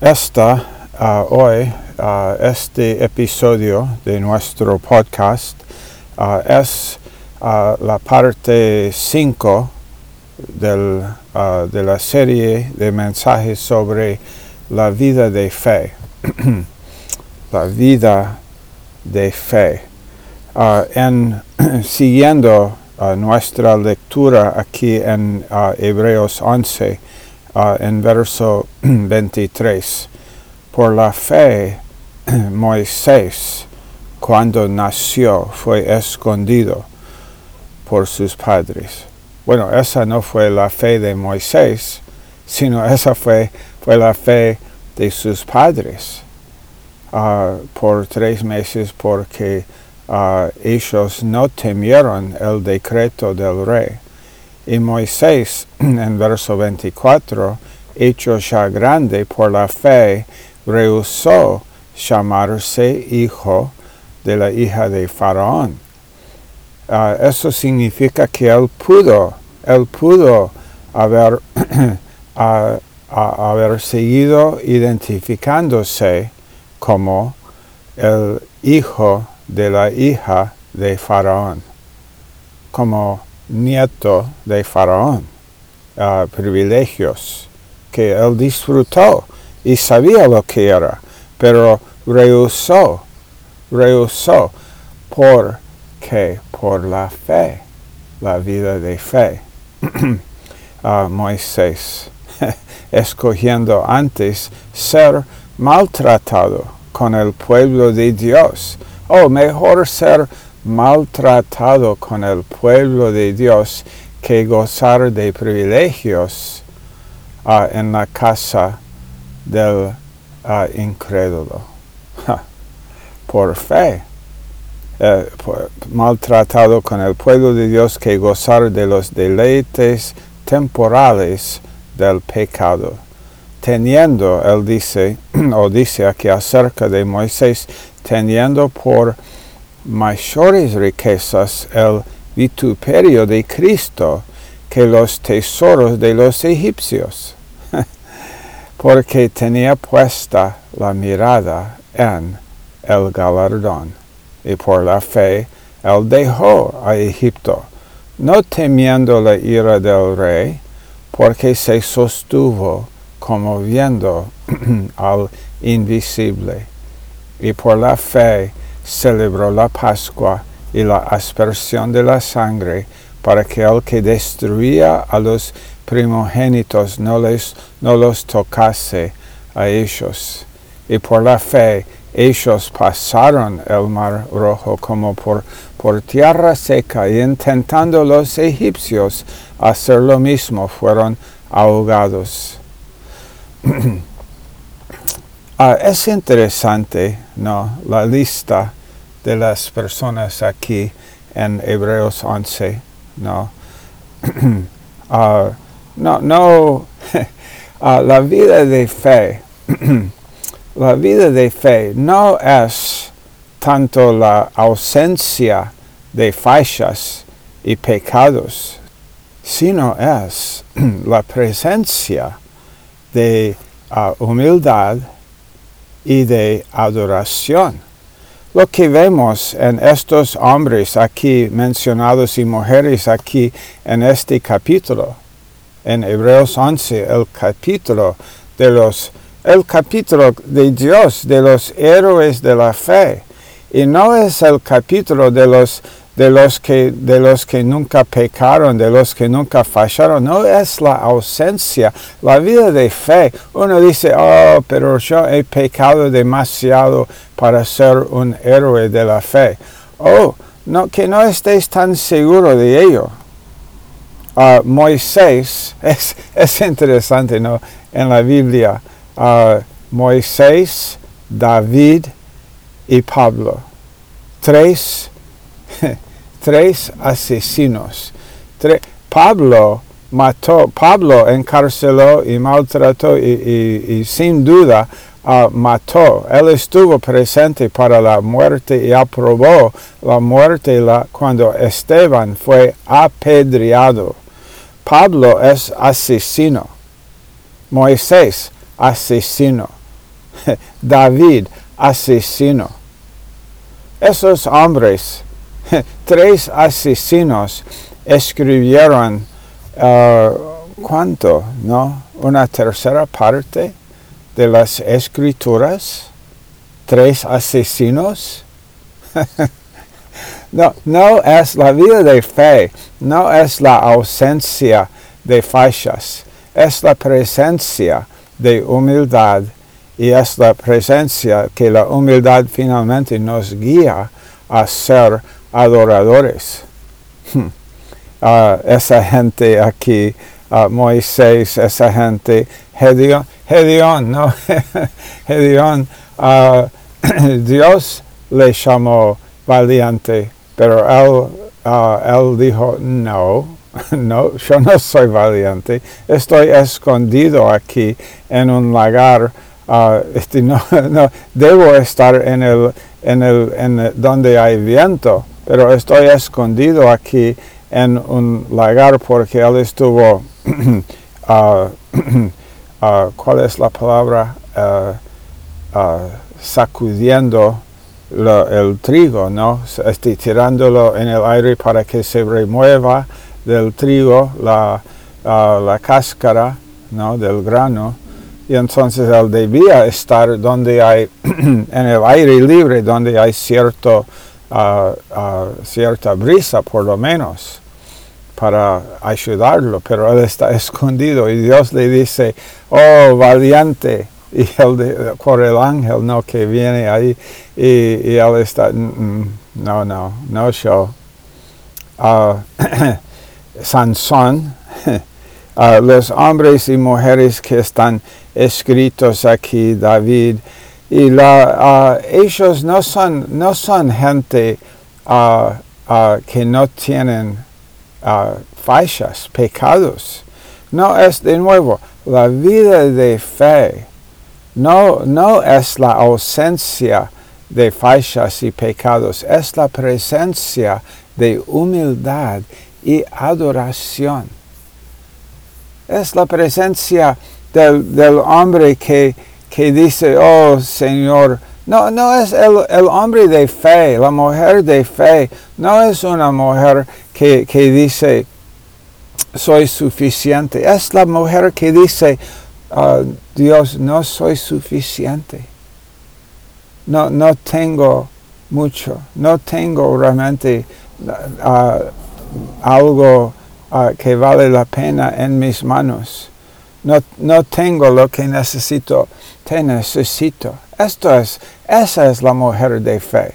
Esta uh, hoy, uh, este episodio de nuestro podcast uh, es la parte 5 de la serie de mensajes sobre la vida de fe. la vida de fe. en siguiendo nuestra lectura aquí en Hebreos 11, en verso 23. Por la fe, Moisés, cuando nació, fue escondido por sus padres. Bueno, esa no fue la fe de Moisés, sino esa fue, fue la fe de sus padres ah, por tres meses porque uh, ellos no temieron el decreto del rey. Y Moisés, en verso 24, hecho ya grande por la fe, rehusó llamarse hijo de la hija de Faraón. Uh, eso significa que él pudo, él pudo haber, haber seguido identificándose como el hijo de la hija de Faraón, como nieto de Faraón, uh, privilegios que él disfrutó y sabía lo que era, pero rehusó, rehusó por qué, por la fe, la vida de fe. uh, Moisés, escogiendo antes ser maltratado con el pueblo de Dios, o mejor ser maltratado con el pueblo de Dios que gozar de privilegios uh, en la casa del uh, incrédulo. por fe. Eh, maltratado con el pueblo de Dios que gozar de los deleites temporales del pecado. Teniendo, él dice, o dice aquí acerca de Moisés, teniendo por mayores riquezas el vituperio de Cristo que los tesoros de los egipcios, porque tenía puesta la mirada en el galardón, y por la fe él dejó a Egipto, no temiendo la ira del rey, porque se sostuvo como viendo al invisible, y por la fe celebró la Pascua y la aspersión de la sangre para que el que destruía a los primogénitos no, les, no los tocase a ellos. Y por la fe ellos pasaron el mar rojo como por, por tierra seca y intentando los egipcios hacer lo mismo fueron ahogados. ah, es interesante, ¿no? La lista de las personas aquí en Hebreos 11, ¿no? uh, no, no, uh, la vida de fe, la vida de fe no es tanto la ausencia de fallas y pecados, sino es la presencia de uh, humildad y de adoración. Lo que vemos en estos hombres aquí mencionados y mujeres aquí en este capítulo, en Hebreos 11, el capítulo de los, el capítulo de Dios, de los héroes de la fe. Y no es el capítulo de los de los que de los que nunca pecaron, de los que nunca fallaron, no es la ausencia, la vida de fe. Uno dice, "Oh, pero yo he pecado demasiado para ser un héroe de la fe." Oh, no que no estés tan seguro de ello. Uh, Moisés es, es, interesante, ¿no? En la Biblia, uh, Moisés, David y Pablo. Tres tres asesinos. Pablo mató, Pablo encarceló y maltrató y, sin duda uh, mató. Él estuvo presente para la muerte y aprobó la muerte cuando Esteban fue apedreado. Pablo es asesino. Moisés, asesino. David, asesino. Esos hombres, tres asesinos, escribieron, uh, ¿cuánto? ¿No? Una tercera parte de las escrituras. Tres asesinos. no, no es la vida de fe, no es la ausencia de fachas, es la presencia de humildad y es la presencia que la humildad finalmente nos guía a ser adoradores. uh, esa gente aquí, uh, Moisés, esa gente, Gedeón, Gedeón no, Gedeón, uh, Dios le llamó valiente, pero él, él dijo, no, no, yo no soy valiente, estoy escondido aquí en un lagar este, no, no, debo estar en el, en el, en donde hay viento, pero estoy escondido aquí en un lagar porque él estuvo, uh, uh, ¿cuál es la palabra? sacudiendo lo, el trigo, ¿no? Este, tirándolo en el aire para que se remueva del trigo la, la cáscara, ¿no? Del grano y entonces él debía estar donde hay, en el aire libre, donde hay cierto, uh, uh, cierta brisa por lo menos para ayudarlo, pero él está escondido y Dios le dice, oh valiente, y él por el ángel no que viene ahí y, él está, mm, mm, no, no, no yo. Uh, Sansón, los hombres y mujeres que están escritos aquí, David, y la, ellos no son, no son gente que no tienen fallas, pecados. No es de nuevo la vida de fe. No, no es la ausencia de fallas y pecados, es la presencia de humildad y adoración es la presencia del, del hombre que, que, dice, oh Señor, no, no es el, el, hombre de fe, la mujer de fe, no es una mujer que, que dice, soy suficiente, es la mujer que dice, uh, Dios, no soy suficiente, no, no tengo mucho, no tengo realmente uh, algo uh, que vale la pena en mis manos. No, no tengo lo que necesito, te necesito. Esto es, esa es la mujer de fe.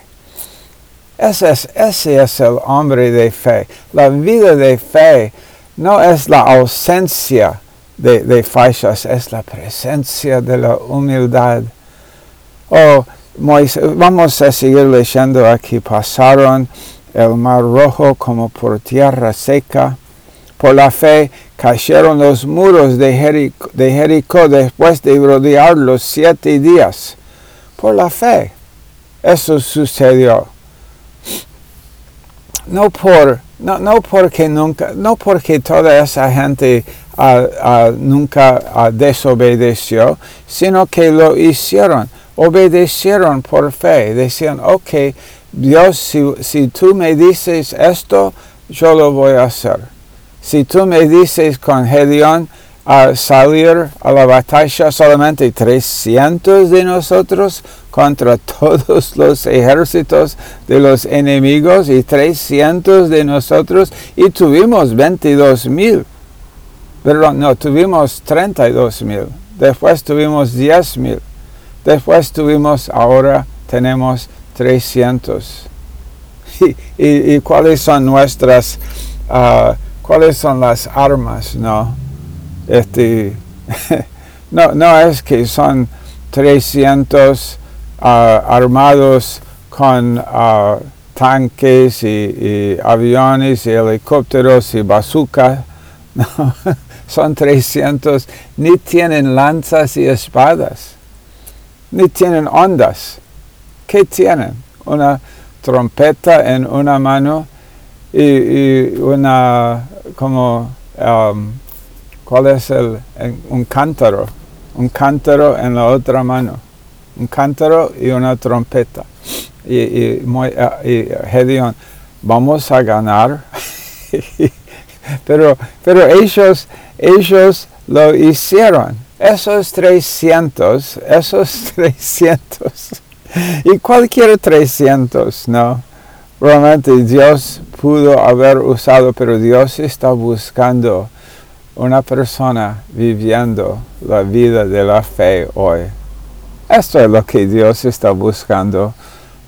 Ese es, ese es el hombre de fe. La vida de fe no es la ausencia de, de es la presencia de la humildad. Oh, vamos a seguir leyendo aquí. Pasaron el mar rojo como por tierra seca por la fe cayeron los muros de Jericó, después de rodearlos siete días. Por la fe. Eso sucedió. No por no, no porque nunca, no porque toda esa gente uh, uh, nunca uh, desobedeció, sino que lo hicieron, obedecieron por fe, decían, ok, Dios, si, si tú me dices esto, yo lo voy a hacer. Si tú me dices con Gedeón a salir a la batalla solamente 300 de nosotros contra todos los ejércitos de los enemigos y 300 de nosotros y tuvimos 22 mil. Perdón, no, tuvimos 32 mil. Después tuvimos 10 mil. Después tuvimos, ahora tenemos 300. ¿Y, y, cuáles son nuestras... Uh, cuáles son las armas, ¿no? Este, no, no es que son 300 ah, armados con ah, tanques y, aviones y helicópteros y bazookas. No, son 300, ni tienen lanzas y espadas, ni tienen ondas. ¿Qué tienen? Una trompeta en una mano y, una como um, cuál es el, un cántaro un cántaro en la otra mano un cántaro y una trompeta. Y, y, y Gedeón, vamos a ganar. pero, pero ellos, ellos lo hicieron. Esos 300, esos 300, y cualquier 300, ¿no? Realmente Dios pudo haber usado, pero Dios está buscando una persona viviendo la vida de la fe hoy. Esto es lo que Dios está buscando.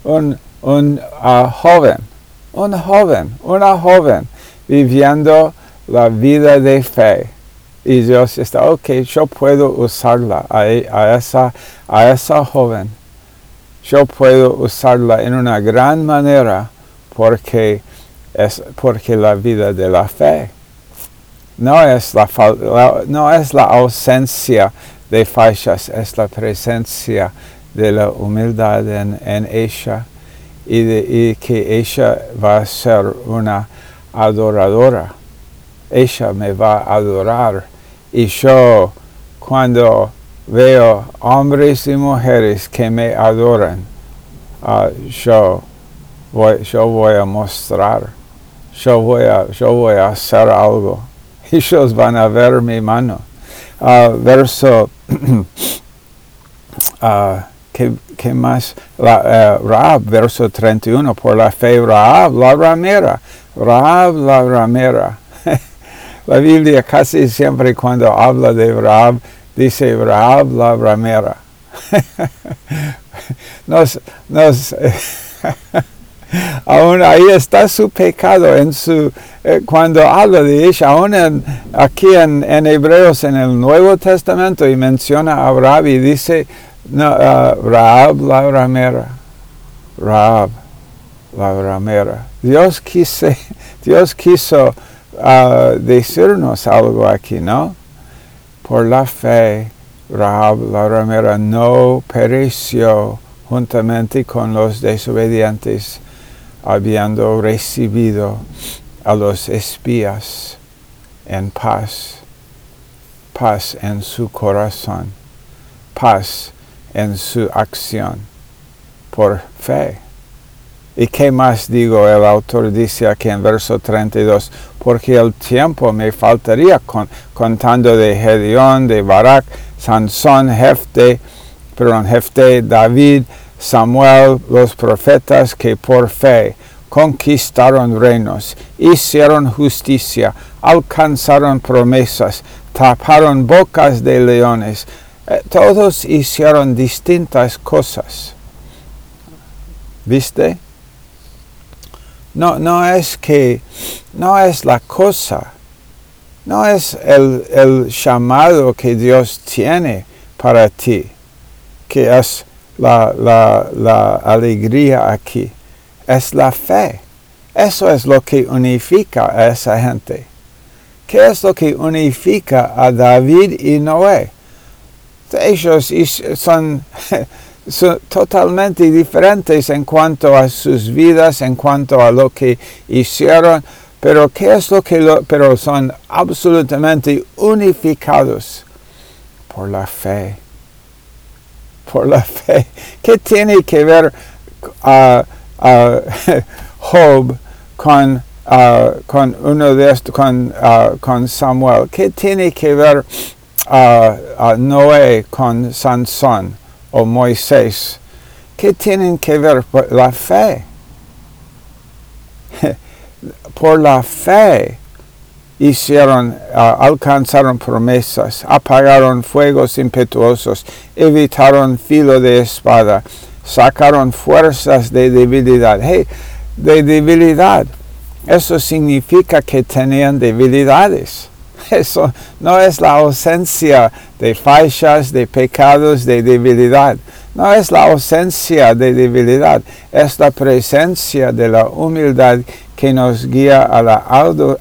Un, un uh, joven, un joven, una joven viviendo la vida de fe. Y Dios está, ok, yo puedo usarla a, esa, a esa joven. Yo puedo usarla en una gran manera porque es porque la vida de la fe no es la, no es la ausencia de fallas, es la presencia de la humildad en, en ella y, de, y que ella va a ser una adoradora. Ella me va a adorar y yo cuando veo hombres y mujeres que me adoran, uh, yo, voy, yo voy a mostrar, yo voy a, yo voy a hacer algo. Ellos van a ver mi mano. Uh, verso, uh, ¿qué, ¿qué, más? La, uh, Raab, verso 31, por la fe Raab, la ramera, Raab, la ramera. La Biblia casi siempre cuando habla de Rahab, dice Rahab la ramera. nos, nos, aún ahí está su pecado en su eh, cuando habla de ella, aún aquí en, en, Hebreos en el Nuevo Testamento y menciona a Rahab y dice no, uh, la ramera, Rahab la ramera. Dios quise, Dios quiso uh, decirnos algo aquí, ¿no? Por la fe, Rahab la ramera no pereció juntamente con los desobedientes, habiendo recibido a los espías en paz, paz en su corazón, paz en su acción, por fe. ¿Y qué más digo? El autor dice aquí en verso 32, porque el tiempo me faltaría con, contando de Gedeón, de Barak, Sansón, Jefte, perdón, Jefte, David, Samuel, los profetas que por fe conquistaron reinos, hicieron justicia, alcanzaron promesas, taparon bocas de leones. Eh, todos hicieron distintas cosas. ¿Viste? No, no es que, no es la cosa, no es el, el llamado que Dios tiene para ti, que es la, la, la alegría aquí, es la fe. Eso es lo que unifica a esa gente. ¿Qué es lo que unifica a David y Noé? Ellos son totalmente diferentes en cuanto a sus vidas, en cuanto a lo que hicieron, pero qué es lo que pero son absolutamente unificados por la fe. Por la fe. ¿Qué tiene que ver uh, uh, Job con, uh, con uno de estos, con, con Samuel? ¿Qué tiene que ver Noé con Sansón? o Moisés, ¿qué tienen que ver por la fe? por la fe hicieron, alcanzaron promesas, apagaron fuegos impetuosos, evitaron filo de espada, sacaron fuerzas de debilidad. Hey, de debilidad. Eso significa que tenían debilidades. Eso no es la ausencia de fallas, de pecados, de debilidad. No es la ausencia de debilidad, es la presencia de la humildad que nos guía a la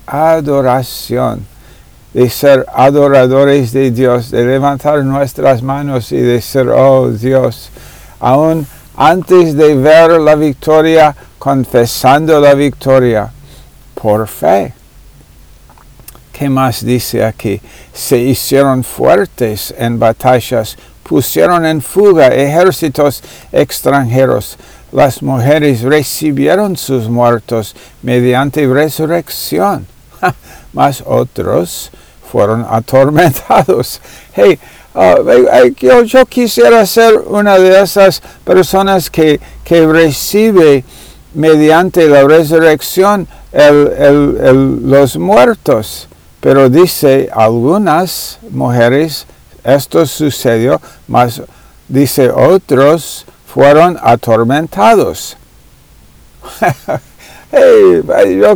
adoración, de ser adoradores de Dios, de levantar nuestras manos y decir, oh Dios, aún antes de ver la victoria, confesando la victoria por fe. ¿Qué más dice aquí? Se hicieron fuertes en batallas pusieron en fuga ejércitos extranjeros. Las mujeres recibieron sus muertos mediante resurrección, mas otros fueron atormentados. Hey, uh, yo, quisiera ser una de esas personas que, que recibe mediante la resurrección los muertos. Pero dice, algunas mujeres, esto sucedió, mas dice, otros fueron atormentados. hey,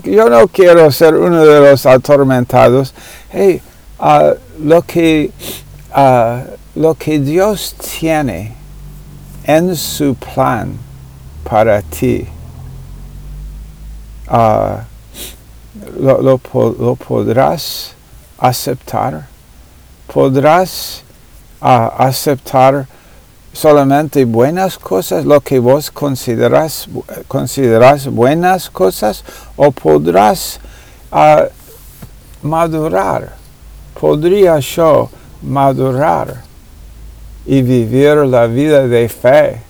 yo, no quiero ser uno de los atormentados. Hey, uh, lo, que, uh, lo que Dios tiene en su plan para ti, uh, lo, lo, lo, podrás aceptar. Podrás aceptar solamente buenas cosas, lo que vos consideras, consideras buenas cosas, o podrás uh, madurar. Podría yo madurar y vivir la vida de fe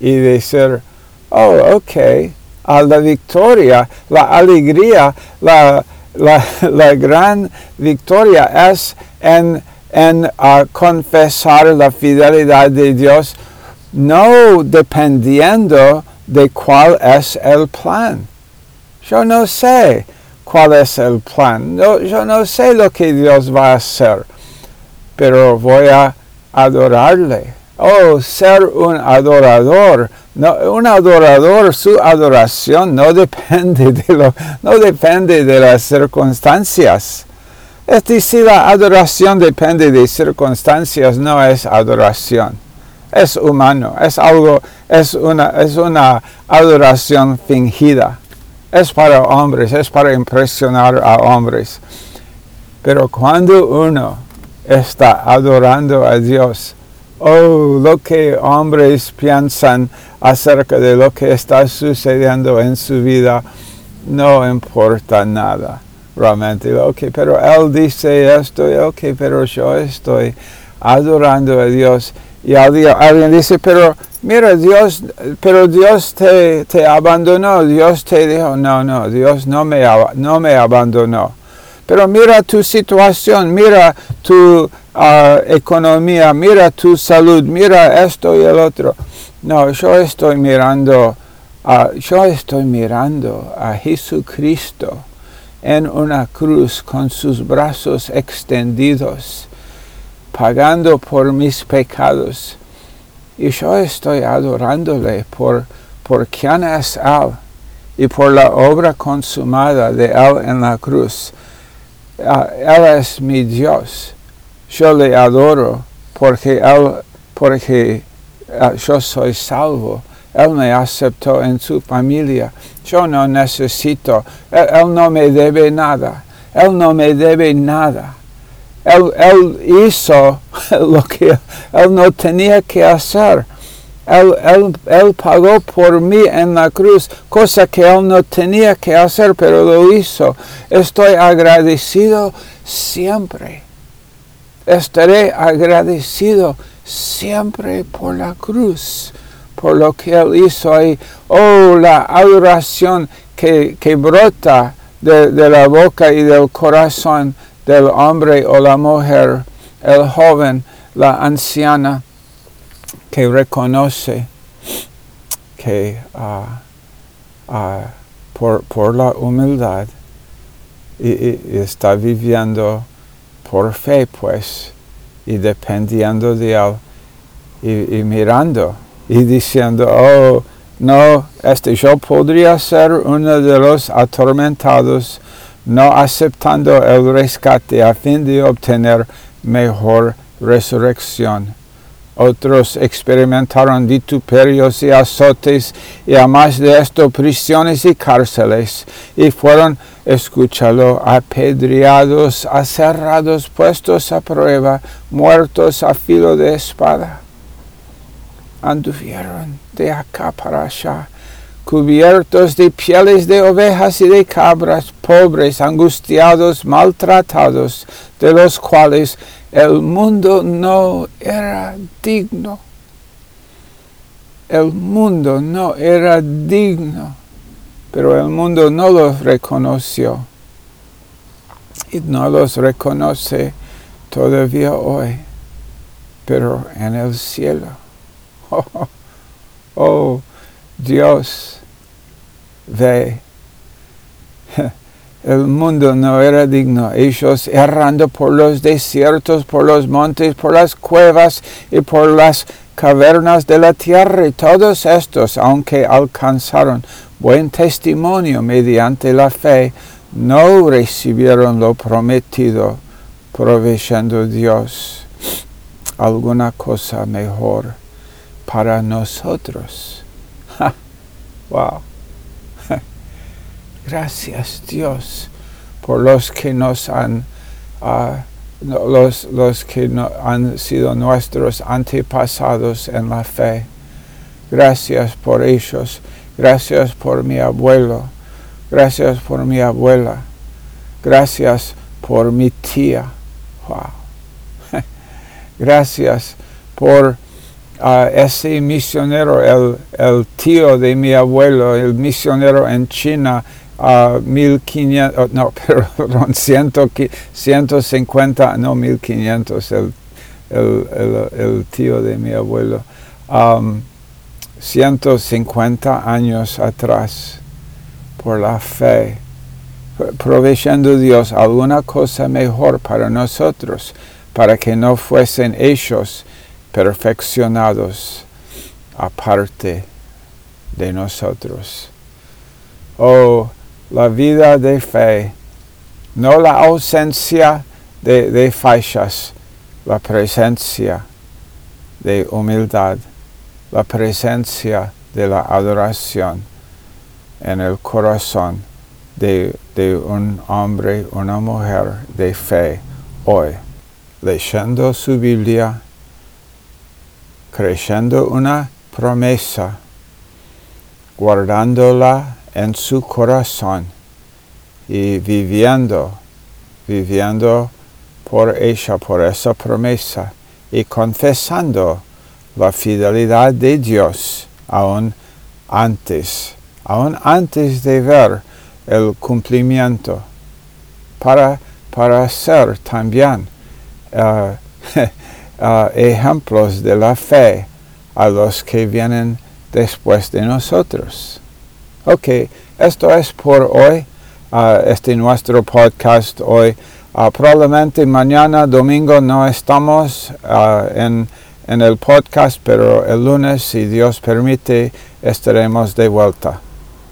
y decir, oh, ok, a la victoria, la alegría, la, la, la gran victoria es en en confesar la fidelidad de Dios, no dependiendo de cuál es el plan. Yo no sé cuál es el plan. yo no sé lo que Dios va a hacer, pero voy a adorarle. Oh, ser un adorador. Un adorador, su adoración no depende de lo, no depende de las circunstancias. Es decir, la adoración depende de circunstancias, no es adoración. Es humano, es algo, es una, es una adoración fingida. Es para hombres, es para impresionar a hombres. Pero cuando uno está adorando a Dios, oh, lo que hombres piensan acerca de lo que está sucediendo en su vida, no importa nada realmente, ok, pero él dice esto, ok, pero yo estoy adorando a Dios. Y alguien dice, pero mira, Dios, pero Dios te, te abandonó, Dios te dijo, no, no, Dios no me, no me abandonó. Pero mira tu situación, mira tu ah, economía, mira tu salud, mira esto y el otro. No, yo estoy mirando, yo estoy mirando a Jesucristo en una cruz con sus brazos extendidos, pagando por mis pecados. Y yo estoy adorándole por, por quien es Él y por la obra consumada de Él en la cruz. Ah, él es mi Dios. Yo le adoro porque Él, porque ah, yo soy salvo él me aceptó en su familia. Yo no necesito, Él, no me debe nada. Él no me debe nada. Él, hizo lo que Él no tenía que hacer. Él, él, pagó por mí en la cruz, cosa que Él no tenía que hacer, pero lo hizo. Estoy agradecido siempre. Estaré agradecido siempre por la cruz por lo que Él hizo ahí. Oh, la adoración que, brota de, la boca y del corazón del hombre o la mujer, el joven, la anciana, que reconoce que ah, ah, por, la humildad y, está viviendo por fe, pues, y dependiendo de Él y mirando y diciendo, oh, no, este yo podría ser uno de los atormentados, no aceptando el rescate a fin de obtener mejor resurrección. Otros experimentaron vituperios y azotes y además de esto prisiones y cárceles y fueron, escúchalo, apedreados, aserrados, puestos a prueba, muertos a filo de espada anduvieron de acá para allá cubiertos de pieles de ovejas y de cabras, pobres, angustiados, maltratados, de los cuales el mundo no era digno. El mundo no era digno, pero el mundo no los reconoció y no los reconoce todavía hoy, pero en el cielo. Oh, Dios ve. El mundo no era digno. Ellos errando por los desiertos, por los montes, por las cuevas y por las cavernas de la tierra. Y todos estos, aunque alcanzaron buen testimonio mediante la fe, no recibieron lo prometido, proveyendo Dios alguna cosa mejor para nosotros. wow. Gracias Dios por los que nos han, ah, los, los que han sido nuestros antepasados en la fe. Gracias por ellos. Gracias por mi abuelo. Gracias por mi abuela. Gracias por mi tía. Wow. Gracias por ese misionero, el, el, tío de mi abuelo, el misionero en China, a 1500, no, perdón, 150, no 1500, el, el, el, tío de mi abuelo, 150 um, años atrás, por la fe, proveyendo Dios alguna cosa mejor para nosotros, para que no fuesen ellos perfeccionados aparte de nosotros. Oh, la vida de fe, no la ausencia de, de la presencia de humildad, la presencia de la adoración en el corazón de, de un hombre, una mujer de fe hoy, leyendo su Biblia, creyendo una promesa, guardándola en su corazón y viviendo, viviendo por ella, por esa promesa y confesando la fidelidad de Dios aún antes, aún antes de ver el cumplimiento, para, para ser también uh, ejemplos de la fe a los que vienen después de nosotros. Ok, esto es por hoy, este nuestro podcast hoy. Uh, probablemente mañana, domingo, no estamos uh, en, en el podcast, pero el lunes, si Dios permite, estaremos de vuelta.